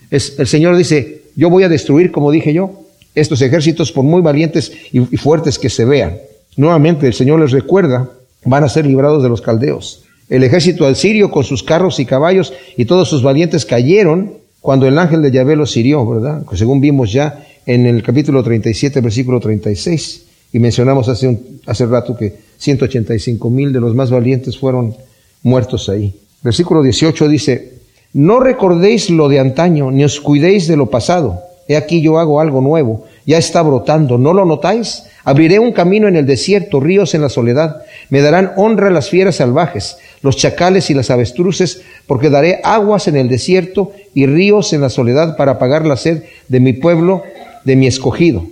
el Señor dice, yo voy a destruir, como dije yo, estos ejércitos por muy valientes y, fuertes que se vean. Nuevamente el Señor les recuerda, van a ser librados de los caldeos. El ejército al sirio con sus carros y caballos y todos sus valientes cayeron cuando el ángel de Yahvé los hirió, ¿verdad? Según vimos ya en el capítulo 37, versículo 36, y mencionamos hace, un, hace rato que 185 mil de los más valientes fueron muertos ahí. Versículo 18 dice, no recordéis lo de antaño, ni os cuidéis de lo pasado. He aquí yo hago algo nuevo, ya está brotando. ¿No lo notáis? Abriré un camino en el desierto, ríos en la soledad. Me darán honra las fieras salvajes, los chacales y las avestruces, porque daré aguas en el desierto y ríos en la soledad para apagar la sed de mi pueblo, de mi escogido.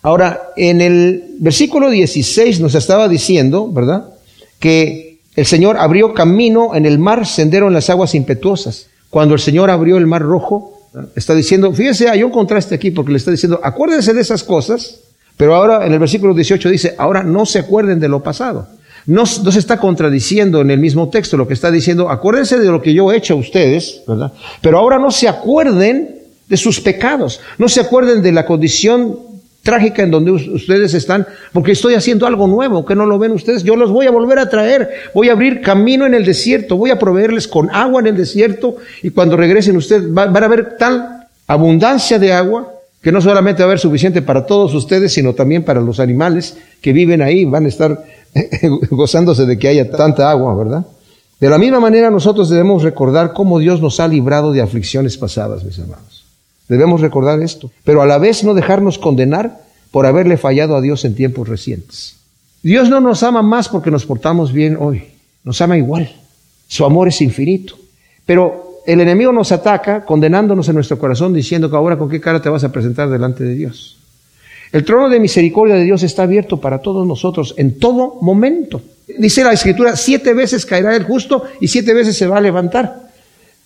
Ahora, en el versículo 16 nos estaba diciendo, ¿verdad? Que el Señor abrió camino en el mar, sendero en las aguas impetuosas. Cuando el Señor abrió el mar rojo, está diciendo, fíjese, hay un contraste aquí porque le está diciendo, acuérdense de esas cosas, pero ahora en el versículo 18 dice, ahora no se acuerden de lo pasado. No, no, se está contradiciendo en el mismo texto, lo que está diciendo, acuérdense de lo que yo he hecho a ustedes, ¿verdad? Pero ahora no se acuerden de sus pecados, no se acuerden de la condición trágica en donde ustedes están, porque estoy haciendo algo nuevo que no lo ven ustedes. Yo los voy a volver a traer, voy a abrir camino en el desierto, voy a proveerles con agua en el desierto y cuando regresen ustedes van a ver tal abundancia de agua que no solamente va a haber suficiente para todos ustedes, sino también para los animales que viven ahí, van a estar gozándose de que haya tanta agua, ¿verdad? De la misma manera nosotros debemos recordar cómo Dios nos ha librado de aflicciones pasadas, mis hermanos. Debemos recordar esto, pero a la vez no dejarnos condenar por haberle fallado a Dios en tiempos recientes. Dios no nos ama más porque nos portamos bien hoy, nos ama igual. Su amor es infinito. Pero el enemigo nos ataca condenándonos en nuestro corazón diciendo que ahora con qué cara te vas a presentar delante de Dios. El trono de misericordia de Dios está abierto para todos nosotros en todo momento. Dice la escritura, siete veces caerá el justo y siete veces se va a levantar.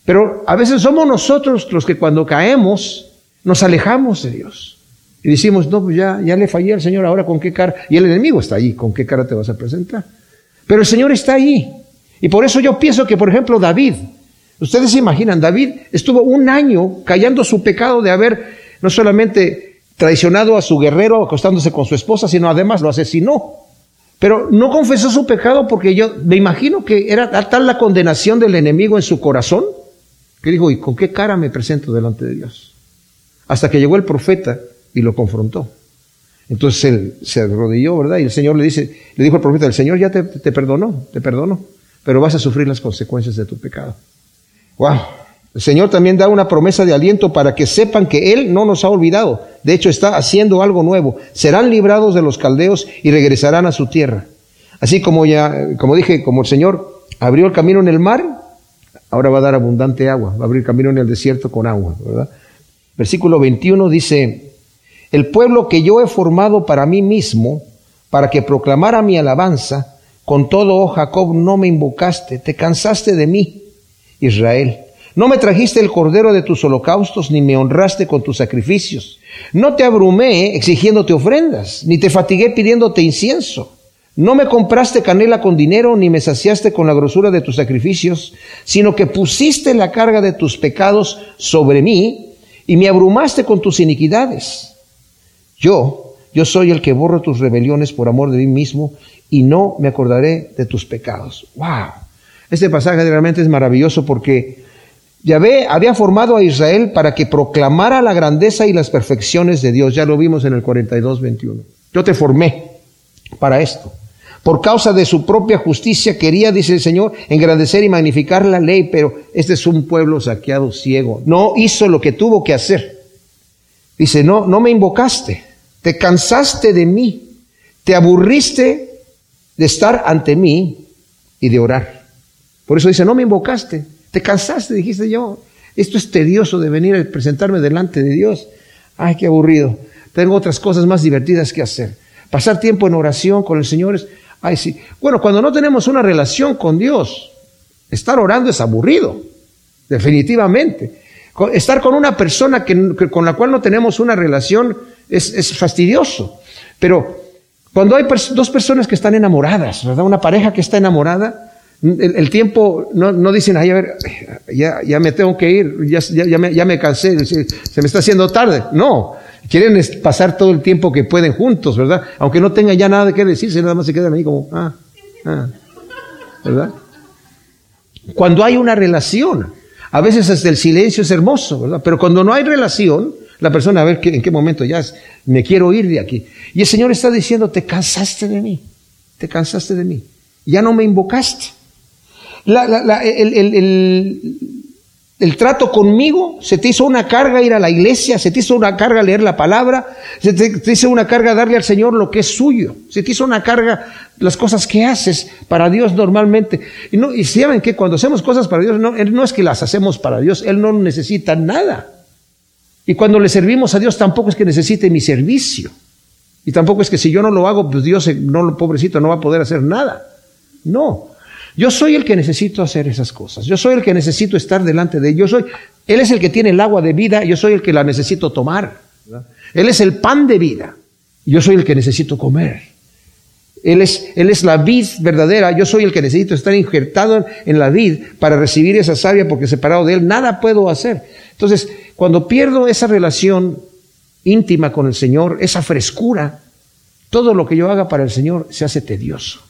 Pero a veces somos nosotros los que cuando caemos nos alejamos de Dios. Y decimos, no, pues ya, ya le fallé al Señor, ahora con qué cara. Y el enemigo está ahí, ¿con qué cara te vas a presentar? Pero el Señor está ahí. Y por eso yo pienso que, por ejemplo, David, ustedes se imaginan, David estuvo un año callando su pecado de haber no solamente traicionado a su guerrero acostándose con su esposa, sino además lo asesinó. Pero no confesó su pecado porque yo me imagino que era tal la condenación del enemigo en su corazón dijo, ¿y con qué cara me presento delante de Dios? Hasta que llegó el profeta y lo confrontó. Entonces él se arrodilló, ¿verdad? Y el Señor le dice, le dijo al profeta, el Señor ya te, te perdonó, te perdonó, pero vas a sufrir las consecuencias de tu pecado. Wow. El Señor también da una promesa de aliento para que sepan que Él no nos ha olvidado. De hecho, está haciendo algo nuevo. Serán librados de los caldeos y regresarán a su tierra. Así como ya, como dije, como el Señor abrió el camino en el mar, Ahora va a dar abundante agua, va a abrir camino en el desierto con agua, ¿verdad? Versículo 21 dice, el pueblo que yo he formado para mí mismo, para que proclamara mi alabanza, con todo, oh Jacob, no me invocaste, te cansaste de mí, Israel. No me trajiste el cordero de tus holocaustos, ni me honraste con tus sacrificios. No te abrumé exigiéndote ofrendas, ni te fatigué pidiéndote incienso. No me compraste canela con dinero, ni me saciaste con la grosura de tus sacrificios, sino que pusiste la carga de tus pecados sobre mí y me abrumaste con tus iniquidades. Yo, yo soy el que borro tus rebeliones por amor de mí mismo y no me acordaré de tus pecados. ¡Wow! Este pasaje realmente es maravilloso porque Yahvé había formado a Israel para que proclamara la grandeza y las perfecciones de Dios. Ya lo vimos en el 42, 21. Yo te formé para esto. Por causa de su propia justicia quería, dice el Señor, engrandecer y magnificar la ley, pero este es un pueblo saqueado, ciego. No hizo lo que tuvo que hacer. Dice, no, no me invocaste, te cansaste de mí, te aburriste de estar ante mí y de orar. Por eso dice, no me invocaste, te cansaste, dijiste yo, esto es tedioso de venir a presentarme delante de Dios. Ay, qué aburrido. Tengo otras cosas más divertidas que hacer. Pasar tiempo en oración con el Señor es, Ay, sí. Bueno, cuando no tenemos una relación con Dios, estar orando es aburrido, definitivamente. Estar con una persona que, con la cual no tenemos una relación es, fastidioso. Pero cuando hay dos personas que están enamoradas, ¿verdad? Una pareja que está enamorada, el, tiempo, no, no, dicen, ay, a ver, ya, ya me tengo que ir, ya, ya me cansé, se me está haciendo tarde. No, Quieren pasar todo el tiempo que pueden juntos, ¿verdad? Aunque no tengan ya nada que decirse, nada más se quedan ahí como, ah, ah, ¿verdad? Cuando hay una relación, a veces hasta el silencio es hermoso, ¿verdad? Pero cuando no hay relación, la persona a ver en qué momento ya me quiero ir de aquí. Y el Señor está diciendo, te cansaste de mí, te cansaste de mí, ya no me invocaste. La, el, el trato conmigo, se te hizo una carga ir a la iglesia, se te hizo una carga leer la palabra, se te, hizo una carga darle al Señor lo que es suyo, se te hizo una carga las cosas que haces para Dios normalmente. Y, no, y saben que cuando hacemos cosas para Dios, no, es que las hacemos para Dios, Él no necesita nada. Y cuando le servimos a Dios tampoco es que necesite mi servicio. Y tampoco es que si yo no lo hago, pues Dios, no, pobrecito, no va a poder hacer nada. No. Yo soy el que necesito hacer esas cosas. Yo soy el que necesito estar delante de él. Yo soy, él es el que tiene el agua de vida. Yo soy el que la necesito tomar. Él es el pan de vida. Yo soy el que necesito comer. Él es, él es la vid verdadera. Yo soy el que necesito estar injertado en la vid para recibir esa savia porque separado de él nada puedo hacer. Entonces, cuando pierdo esa relación íntima con el Señor, esa frescura, todo lo que yo haga para el Señor se hace tedioso.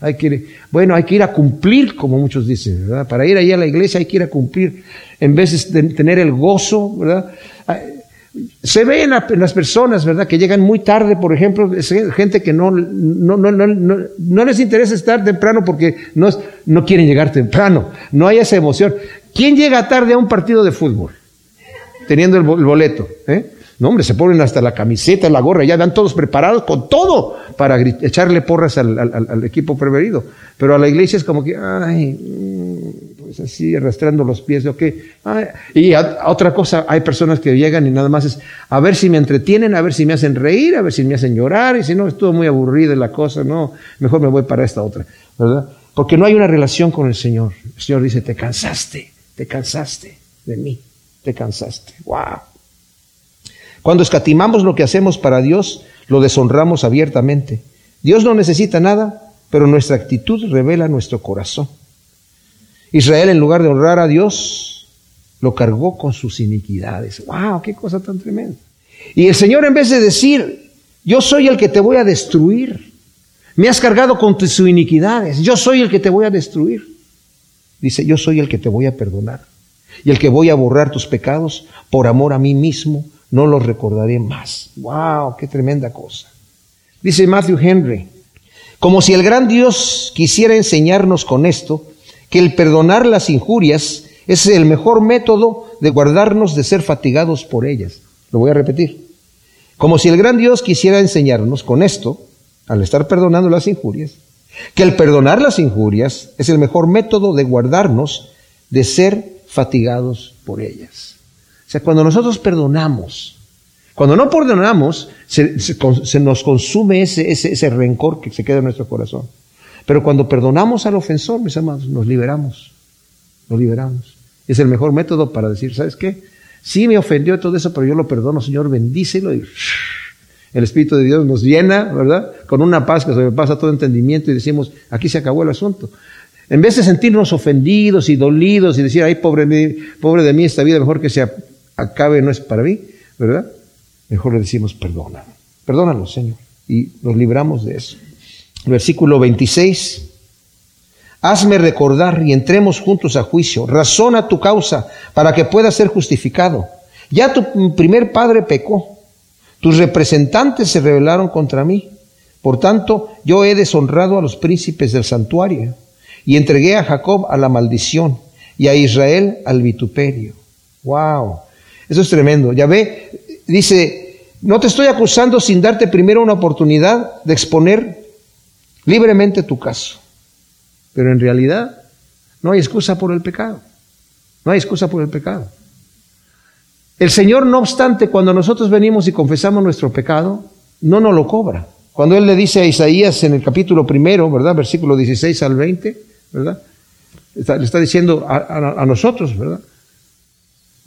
Hay que, bueno, hay que ir a cumplir, como muchos dicen. Para ir ahí a la iglesia hay que ir a cumplir, en vez de tener el gozo, ¿verdad? Se ve las personas. Que llegan muy tarde, por ejemplo, gente que no, les interesa estar temprano porque no, quieren llegar temprano, no hay esa emoción. ¿Quién llega tarde a un partido de fútbol? Teniendo el boleto, ¿eh? No, hombre, se ponen hasta la camiseta, la gorra, ya dan todos preparados con todo para echarle porras al, equipo preferido. Pero a la iglesia es como que, ay, mm, pues así, arrastrando los pies, ok. y otra cosa, hay personas que llegan y nada más es a ver si me entretienen, a ver si me hacen reír, a ver si me hacen llorar, y si no, estuvo muy aburrida la cosa, no, mejor me voy para esta otra, ¿verdad? Porque no hay una relación con el Señor. El Señor dice, te cansaste, te cansaste de mí, te cansaste. Wow. Cuando escatimamos lo que hacemos para Dios, lo deshonramos abiertamente. Dios no necesita nada, pero nuestra actitud revela nuestro corazón. Israel, en lugar de honrar a Dios, lo cargó con sus iniquidades. ¡Wow! ¡Qué cosa tan tremenda! Y el Señor, en vez de decir, yo soy el que te voy a destruir, me has cargado con tus iniquidades, yo soy el que te voy a destruir. Dice, yo soy el que te voy a perdonar y el que voy a borrar tus pecados por amor a mí mismo no los recordaré más. ¡Wow! ¡Qué tremenda cosa! Dice Matthew Henry, como si el gran Dios quisiera enseñarnos con esto, que el perdonar las injurias es el mejor método de guardarnos de ser fatigados por ellas. Lo voy a repetir. Como si el gran Dios quisiera enseñarnos con esto, al estar perdonando las injurias, que el perdonar las injurias es el mejor método de guardarnos de ser fatigados por ellas sea, cuando nosotros perdonamos, cuando no perdonamos, se, nos consume ese, ese, rencor que se queda en nuestro corazón. Pero cuando perdonamos al ofensor, mis amados, nos liberamos. Nos liberamos. Es el mejor método para decir, ¿sabes qué? Sí me ofendió todo eso, pero yo lo perdono, Señor, bendícelo y el Espíritu de Dios nos llena, ¿verdad? Con una paz que se pasa todo entendimiento y decimos, aquí se acabó el asunto. En vez de sentirnos ofendidos y dolidos y decir, ay, pobre, pobre de mí, esta vida mejor que sea acabe no es para mí, ¿verdad? Mejor le decimos perdona. Perdónalo, Señor. Y nos libramos de eso. Versículo 26. Hazme recordar y entremos juntos a juicio. Razona tu causa para que puedas ser justificado. Ya tu primer padre pecó. Tus representantes se rebelaron contra mí. Por tanto, yo he deshonrado a los príncipes del santuario y entregué a Jacob a la maldición y a Israel al vituperio. Wow. Eso es tremendo. Ya ve, dice, no te estoy acusando sin darte primero una oportunidad de exponer libremente tu caso. Pero en realidad no hay excusa por el pecado. No hay excusa por el pecado. El Señor, no obstante, cuando nosotros venimos y confesamos nuestro pecado, no nos lo cobra. Cuando Él le dice a Isaías en el capítulo primero, ¿verdad? Versículo 16 al 20, ¿verdad? le está diciendo a nosotros, ¿verdad?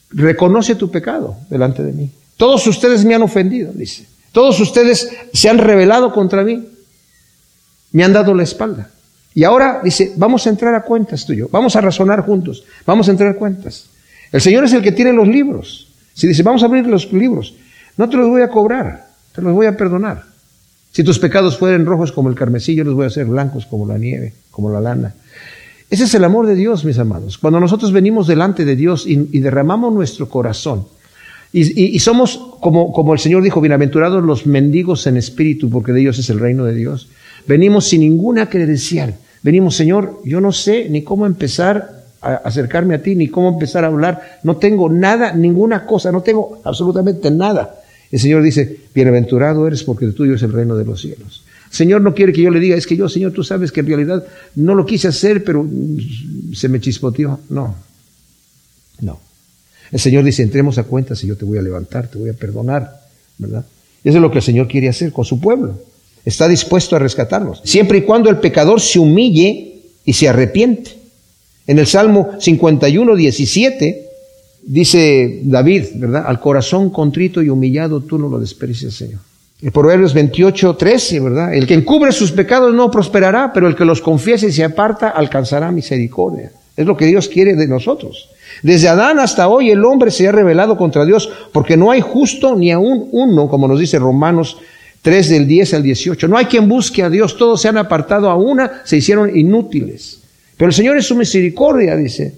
Reconoce tu pecado delante de mí. Todos ustedes me han ofendido, dice. Todos ustedes se han rebelado contra mí. Me han dado la espalda. Y ahora dice, vamos a entrar a cuentas tú y yo. Vamos a razonar juntos. Vamos a entrar a cuentas. El Señor es el que tiene los libros. Si dice, vamos a abrir los libros, no te los voy a cobrar, te los voy a perdonar. Si tus pecados fueren rojos como el carmesí, los voy a hacer blancos como la nieve, como la lana. Ese es el amor de Dios, mis amados. Cuando nosotros venimos delante de Dios y, derramamos nuestro corazón, y, somos, como, como el Señor dijo, bienaventurados los mendigos en espíritu, porque de ellos es el reino de Dios. Venimos sin ninguna credencial. Venimos, Señor, yo no sé ni cómo empezar acercarme a ti, ni cómo empezar a hablar. No tengo nada, ninguna cosa, no tengo absolutamente nada. El Señor dice, bienaventurado eres porque tuyo es el reino de los cielos. Señor no quiere que yo le diga, es que yo, Señor, tú sabes que en realidad no lo quise hacer, pero se me chispoteó. No, no. El Señor dice, entremos a cuentas y yo te voy a levantar, te voy a perdonar, ¿verdad? Eso es lo que el Señor quiere hacer con su pueblo. Está dispuesto a rescatarnos, siempre y cuando el pecador se humille y se arrepiente. En el Salmo 51, 17, dice David, ¿verdad? Al corazón contrito y humillado tú no lo desprecias, Señor. En Proverbios 28, 13, ¿verdad? El que encubre sus pecados no prosperará, pero el que los confiese y se aparta alcanzará misericordia. Es lo que Dios quiere de nosotros. Desde Adán hasta hoy el hombre se ha rebelado contra Dios porque no hay justo ni aún uno, como nos dice Romanos 3 del 10 al 18. No hay quien busque a Dios, todos se han apartado a una, se hicieron inútiles. Pero el Señor es su misericordia, dice.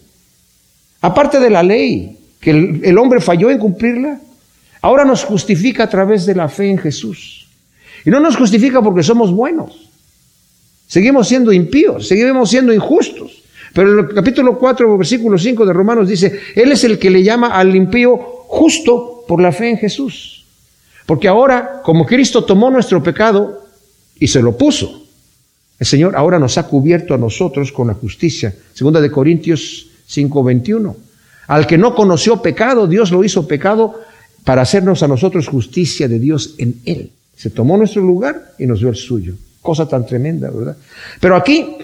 Aparte de la ley, que el, el hombre falló en cumplirla, ahora nos justifica a través de la fe en Jesús. Y no nos justifica porque somos buenos. Seguimos siendo impíos, seguimos siendo injustos. Pero en el capítulo 4, versículo 5 de Romanos dice, Él es el que le llama al impío justo por la fe en Jesús. Porque ahora, como Cristo tomó nuestro pecado y se lo puso, el Señor ahora nos ha cubierto a nosotros con la justicia. Segunda de Corintios 5, 21. Al que no conoció pecado, Dios lo hizo pecado para hacernos a nosotros justicia de Dios en Él. Se tomó nuestro lugar y nos dio el suyo. Cosa tan tremenda, ¿verdad? Pero aquí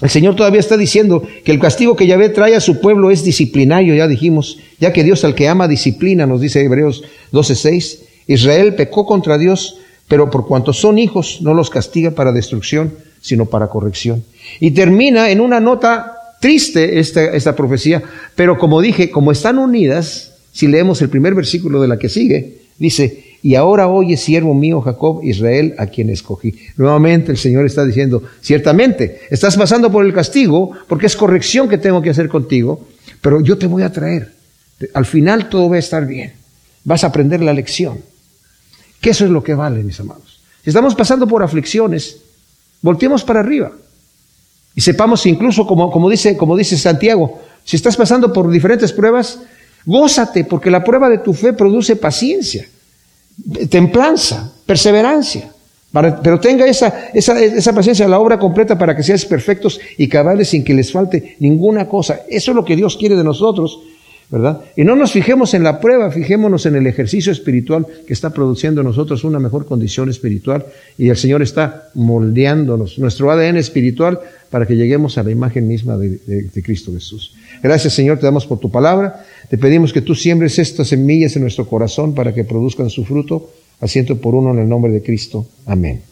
el Señor todavía está diciendo que el castigo que Yahvé trae a su pueblo es disciplinario, ya dijimos, ya que Dios al que ama disciplina, nos dice Hebreos 12:6. Israel pecó contra Dios, pero por cuanto son hijos, no los castiga para destrucción, sino para corrección. Y termina en una nota triste esta, esta profecía, pero como dije, como están unidas, si leemos el primer versículo de la que sigue, dice, y ahora oye, siervo mío Jacob, Israel, a quien escogí. Nuevamente el Señor está diciendo, ciertamente, estás pasando por el castigo porque es corrección que tengo que hacer contigo, pero yo te voy a traer. Al final todo va a estar bien. Vas a aprender la lección. Que eso es lo que vale, mis amados. Si estamos pasando por aflicciones, volteemos para arriba. Y sepamos incluso, como, como, dice, como dice Santiago, si estás pasando por diferentes pruebas, gózate, porque la prueba de tu fe produce paciencia templanza, perseverancia. pero tenga esa, esa, esa paciencia, la obra completa para que seas perfectos y cabales sin que les falte ninguna cosa. Eso es lo que Dios quiere de nosotros, ¿verdad? Y no nos fijemos en la prueba, fijémonos en el ejercicio espiritual que está produciendo en nosotros una mejor condición espiritual y el Señor está moldeándonos, nuestro ADN espiritual, para que lleguemos a la imagen misma de, de Cristo Jesús. Gracias Señor, te damos por tu palabra. Te pedimos que tú siembres estas semillas en nuestro corazón para que produzcan su fruto, asiento por uno en el nombre de Cristo. Amén.